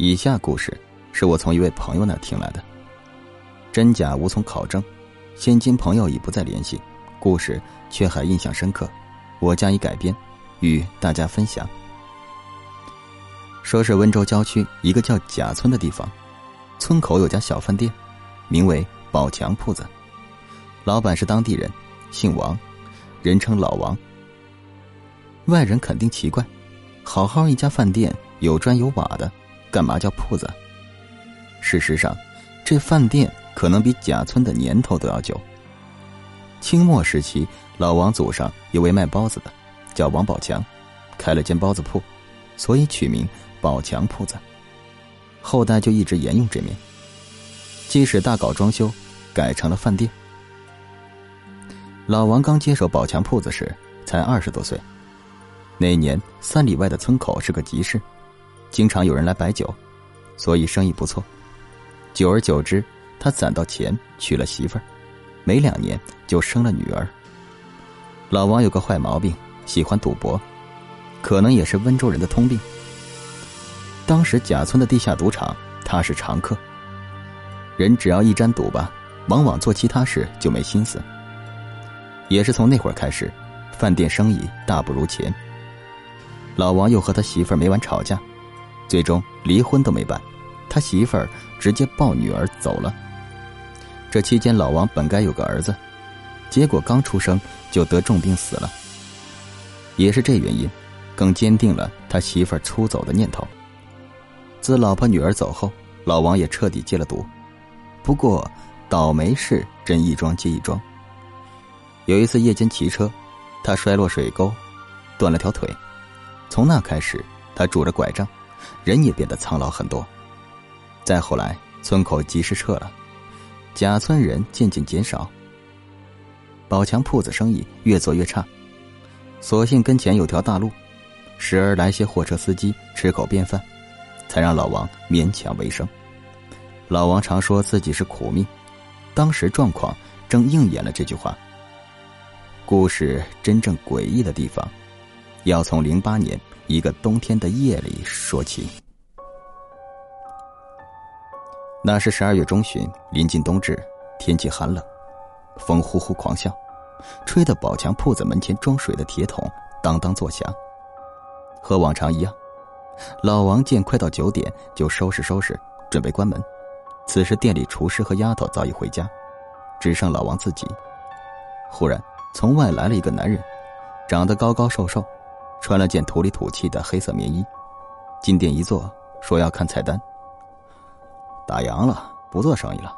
以下故事是我从一位朋友那听来的，真假无从考证，现今朋友已不再联系，故事却还印象深刻，我加以改编，与大家分享。说是温州郊区一个叫贾村的地方，村口有家小饭店，名为宝强铺子，老板是当地人，姓王，人称老王。外人肯定奇怪，好好一家饭店，有砖有瓦的。干嘛叫铺子？事实上，这饭店可能比贾村的年头都要久。清末时期，老王祖上有位卖包子的，叫王宝强，开了间包子铺，所以取名宝强铺子。后代就一直沿用这名，即使大搞装修，改成了饭店。老王刚接手宝强铺子时，才二十多岁。那年，三里外的村口是个集市。经常有人来摆酒，所以生意不错。久而久之，他攒到钱，娶了媳妇儿，没两年就生了女儿。老王有个坏毛病，喜欢赌博，可能也是温州人的通病。当时贾村的地下赌场，他是常客。人只要一沾赌吧，往往做其他事就没心思。也是从那会儿开始，饭店生意大不如前。老王又和他媳妇儿每晚吵架。最终离婚都没办，他媳妇儿直接抱女儿走了。这期间，老王本该有个儿子，结果刚出生就得重病死了。也是这原因，更坚定了他媳妇儿出走的念头。自老婆女儿走后，老王也彻底戒了赌。不过，倒霉事真一桩接一桩。有一次夜间骑车，他摔落水沟，断了条腿。从那开始，他拄着拐杖。人也变得苍老很多。再后来，村口及时撤了，贾村人渐渐减少。宝强铺子生意越做越差，所幸跟前有条大路，时而来些货车司机吃口便饭，才让老王勉强为生。老王常说自己是苦命，当时状况正应验了这句话。故事真正诡异的地方，要从零八年。一个冬天的夜里说起，那是十二月中旬，临近冬至，天气寒冷，风呼呼狂啸，吹得宝强铺子门前装水的铁桶当当作响。和往常一样，老王见快到九点，就收拾收拾，准备关门。此时店里厨师和丫头早已回家，只剩老王自己。忽然，从外来了一个男人，长得高高瘦瘦。穿了件土里土气的黑色棉衣，进店一坐，说要看菜单。打烊了，不做生意了。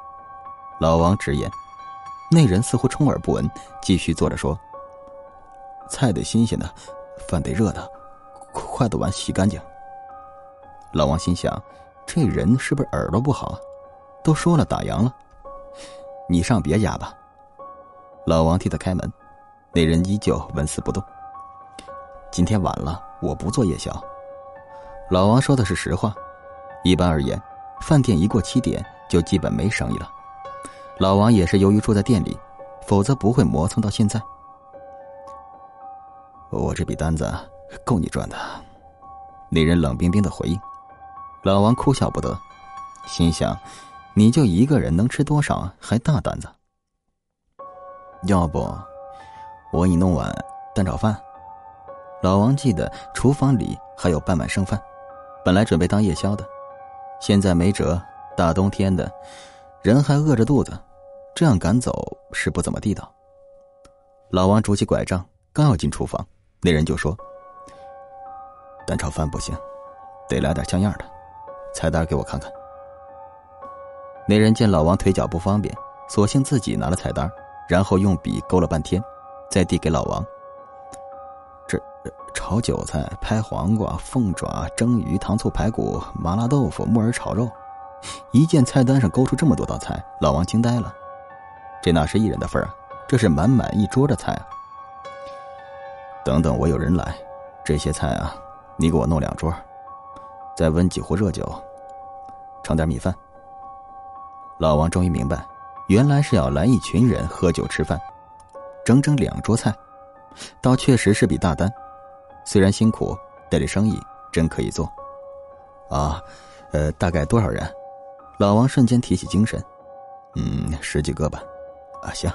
老王直言，那人似乎充耳不闻，继续坐着说：“菜得新鲜的，饭得热的，筷子碗洗干净。”老王心想，这人是不是耳朵不好啊？都说了打烊了，你上别家吧。老王替他开门，那人依旧纹丝不动。今天晚了，我不做夜宵。老王说的是实话。一般而言，饭店一过七点就基本没生意了。老王也是由于住在店里，否则不会磨蹭到现在。我这笔单子够你赚的。那人冷冰冰的回应。老王哭笑不得，心想：你就一个人能吃多少？还大胆子。要不，我给你弄碗蛋炒饭。老王记得厨房里还有半碗剩饭，本来准备当夜宵的，现在没辙。大冬天的，人还饿着肚子，这样赶走是不怎么地道。老王拄起拐杖，刚要进厨房，那人就说：“蛋炒饭不行，得来点像样的，菜单给我看看。”那人见老王腿脚不方便，索性自己拿了菜单，然后用笔勾了半天，再递给老王。炒韭菜、拍黄瓜、凤爪、蒸鱼、糖醋排骨、麻辣豆腐、木耳炒肉，一见菜单上勾出这么多道菜，老王惊呆了。这哪是一人的份啊？这是满满一桌的菜啊！等等，我有人来，这些菜啊，你给我弄两桌，再温几壶热酒，盛点米饭。老王终于明白，原来是要来一群人喝酒吃饭，整整两桌菜，倒确实是笔大单。虽然辛苦，但这生意真可以做，啊，呃，大概多少人？老王瞬间提起精神，嗯，十几个吧。啊，行，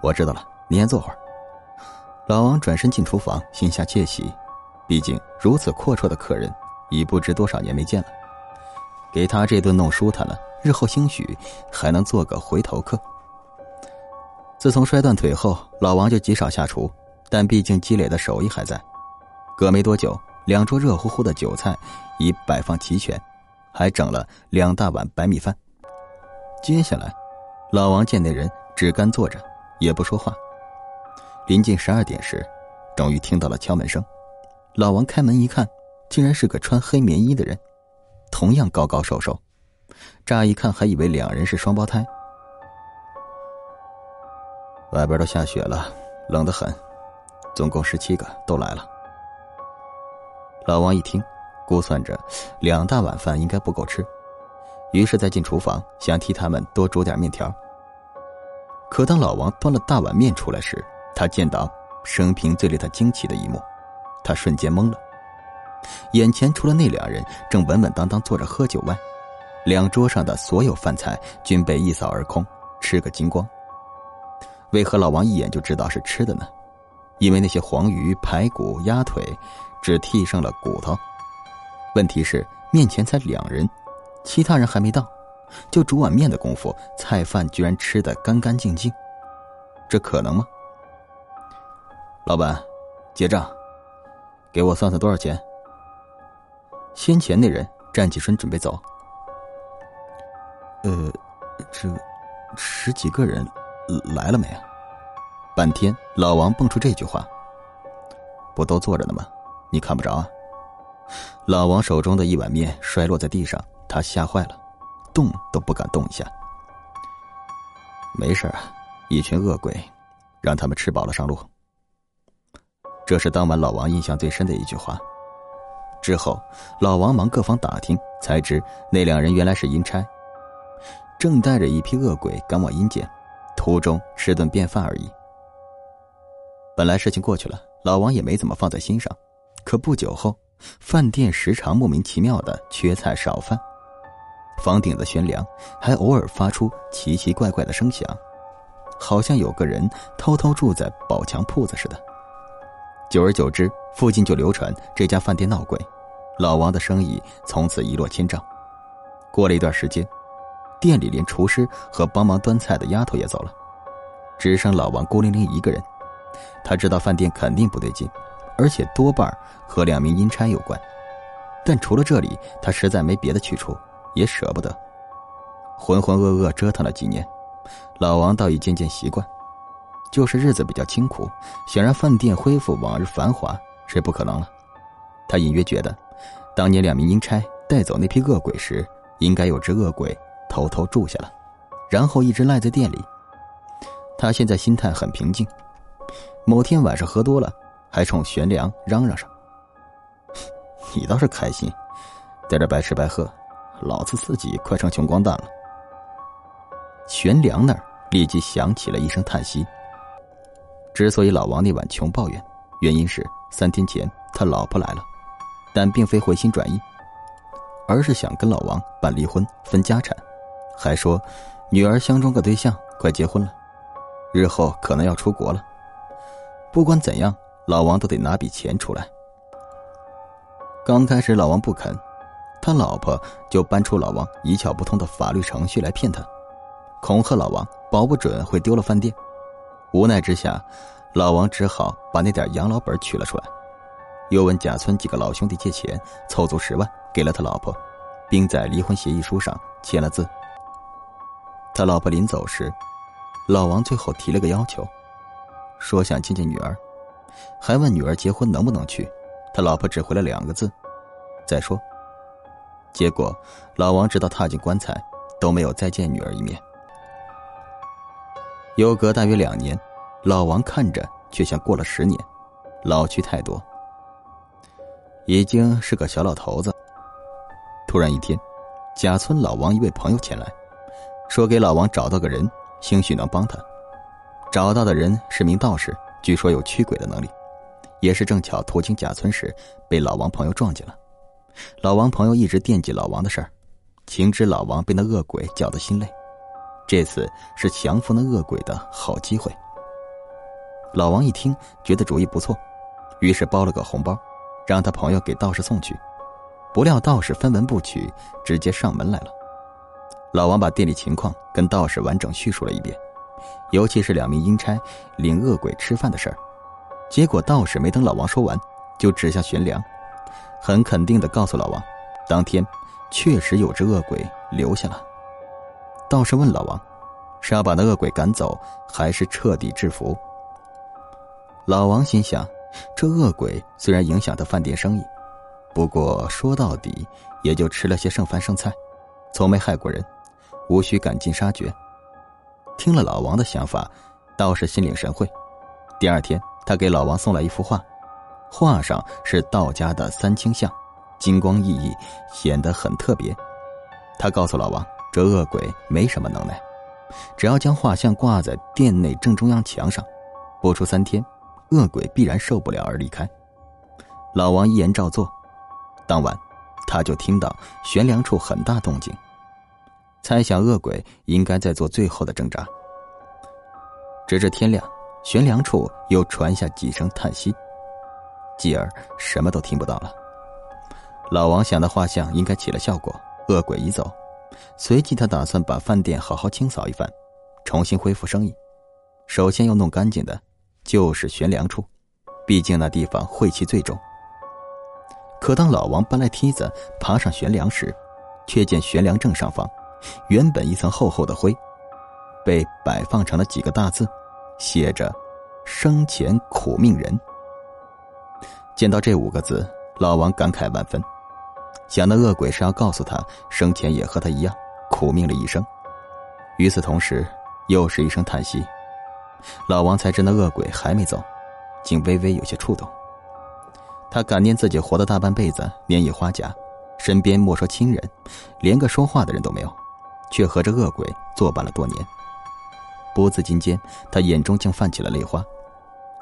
我知道了，你先坐会儿。老王转身进厨房，心下窃喜，毕竟如此阔绰的客人，已不知多少年没见了。给他这顿弄舒坦了，日后兴许还能做个回头客。自从摔断腿后，老王就极少下厨，但毕竟积累的手艺还在。隔没多久，两桌热乎乎的酒菜已摆放齐全，还整了两大碗白米饭。接下来，老王见那人只干坐着，也不说话。临近十二点时，终于听到了敲门声。老王开门一看，竟然是个穿黑棉衣的人，同样高高瘦瘦。乍一看还以为两人是双胞胎。外边都下雪了，冷得很，总共十七个都来了。老王一听，估算着两大碗饭应该不够吃，于是再进厨房想替他们多煮点面条。可当老王端了大碗面出来时，他见到生平最令他惊奇的一幕，他瞬间懵了。眼前除了那两人正稳稳当当坐着喝酒外，两桌上的所有饭菜均被一扫而空，吃个精光。为何老王一眼就知道是吃的呢？因为那些黄鱼、排骨、鸭腿，只剔剩了骨头。问题是面前才两人，其他人还没到，就煮碗面的功夫，菜饭居然吃得干干净净，这可能吗？老板，结账，给我算算多少钱。先前那人站起身准备走。呃，这十几个人。来了没啊？半天，老王蹦出这句话：“不都坐着呢吗？你看不着啊？”老王手中的一碗面摔落在地上，他吓坏了，动都不敢动一下。没事啊，一群恶鬼，让他们吃饱了上路。这是当晚老王印象最深的一句话。之后，老王忙各方打听，才知那两人原来是阴差，正带着一批恶鬼赶往阴间。途中吃顿便饭而已。本来事情过去了，老王也没怎么放在心上。可不久后，饭店时常莫名其妙的缺菜少饭，房顶的悬梁还偶尔发出奇奇怪怪的声响，好像有个人偷偷住在宝强铺子似的。久而久之，附近就流传这家饭店闹鬼，老王的生意从此一落千丈。过了一段时间。店里连厨师和帮忙端菜的丫头也走了，只剩老王孤零零一个人。他知道饭店肯定不对劲，而且多半和两名阴差有关。但除了这里，他实在没别的去处，也舍不得。浑浑噩噩折腾了几年，老王倒已渐渐习惯。就是日子比较清苦，想让饭店恢复往日繁华是不可能了。他隐约觉得，当年两名阴差带走那批恶鬼时，应该有只恶鬼。偷偷住下了，然后一直赖在店里。他现在心态很平静。某天晚上喝多了，还冲玄梁嚷嚷上：“你倒是开心，在这白吃白喝，老子自己快成穷光蛋了。”玄梁那儿立即响起了一声叹息。之所以老王那晚穷抱怨，原因是三天前他老婆来了，但并非回心转意，而是想跟老王办离婚分家产。还说，女儿相中个对象，快结婚了，日后可能要出国了。不管怎样，老王都得拿笔钱出来。刚开始老王不肯，他老婆就搬出老王一窍不通的法律程序来骗他，恐吓老王保不准会丢了饭店。无奈之下，老王只好把那点养老本取了出来，又问贾村几个老兄弟借钱，凑足十万给了他老婆，并在离婚协议书上签了字。他老婆临走时，老王最后提了个要求，说想见见女儿，还问女儿结婚能不能去。他老婆只回了两个字：“再说。”结果，老王直到踏进棺材，都没有再见女儿一面。又隔大约两年，老王看着却像过了十年，老去太多，已经是个小老头子。突然一天，贾村老王一位朋友前来。说给老王找到个人，兴许能帮他。找到的人是名道士，据说有驱鬼的能力，也是正巧途经贾村时被老王朋友撞见了。老王朋友一直惦记老王的事儿，情知老王被那恶鬼搅得心累，这次是降服那恶鬼的好机会。老王一听，觉得主意不错，于是包了个红包，让他朋友给道士送去。不料道士分文不取，直接上门来了。老王把店里情况跟道士完整叙述了一遍，尤其是两名阴差领恶鬼吃饭的事儿。结果道士没等老王说完，就指向悬梁，很肯定的告诉老王，当天确实有只恶鬼留下了。道士问老王，是要把那恶鬼赶走，还是彻底制服？老王心想，这恶鬼虽然影响他饭店生意，不过说到底也就吃了些剩饭剩菜，从没害过人，无需赶尽杀绝。听了老王的想法，道士心领神会。第二天。他给老王送来一幅画，画上是道家的三清像，金光熠熠，显得很特别。他告诉老王，这恶鬼没什么能耐，只要将画像挂在店内正中央墙上，不出三天，恶鬼必然受不了而离开。老王一言照做，当晚他就听到悬梁处很大动静，猜想恶鬼应该在做最后的挣扎。直至天亮。悬梁处又传下几声叹息，继而什么都听不到了。老王想的画像应该起了效果，恶鬼已走。随即他打算把饭店好好清扫一番，重新恢复生意。首先要弄干净的，就是悬梁处，毕竟那地方晦气最重。可当老王搬来梯子爬上悬梁时，却见悬梁正上方，原本一层厚厚的灰，被摆放成了几个大字。写着“生前苦命人”。见到这五个字，老王感慨万分，想那恶鬼是要告诉他生前也和他一样苦命了一生。与此同时，又是一声叹息。老王才知那恶鬼还没走，竟微微有些触动。他感念自己活了大半辈子，年已花甲，身边莫说亲人，连个说话的人都没有，却和这恶鬼作伴了多年。不自禁间，他眼中竟泛起了泪花。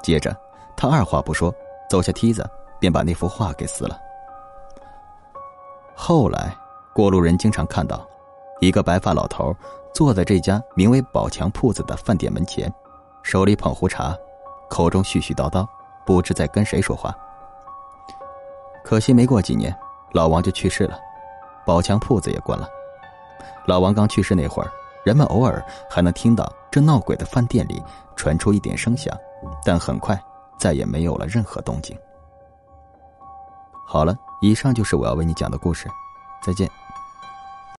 接着，他二话不说，走下梯子，便把那幅画给撕了。后来，过路人经常看到，一个白发老头坐在这家名为“宝强铺子”的饭店门前，手里捧壶茶，口中絮絮叨叨，不知在跟谁说话。可惜没过几年，老王就去世了，宝强铺子也关了。老王刚去世那会儿。人们偶尔还能听到这闹鬼的饭店里传出一点声响，但很快再也没有了任何动静。好了，以上就是我要为你讲的故事，再见。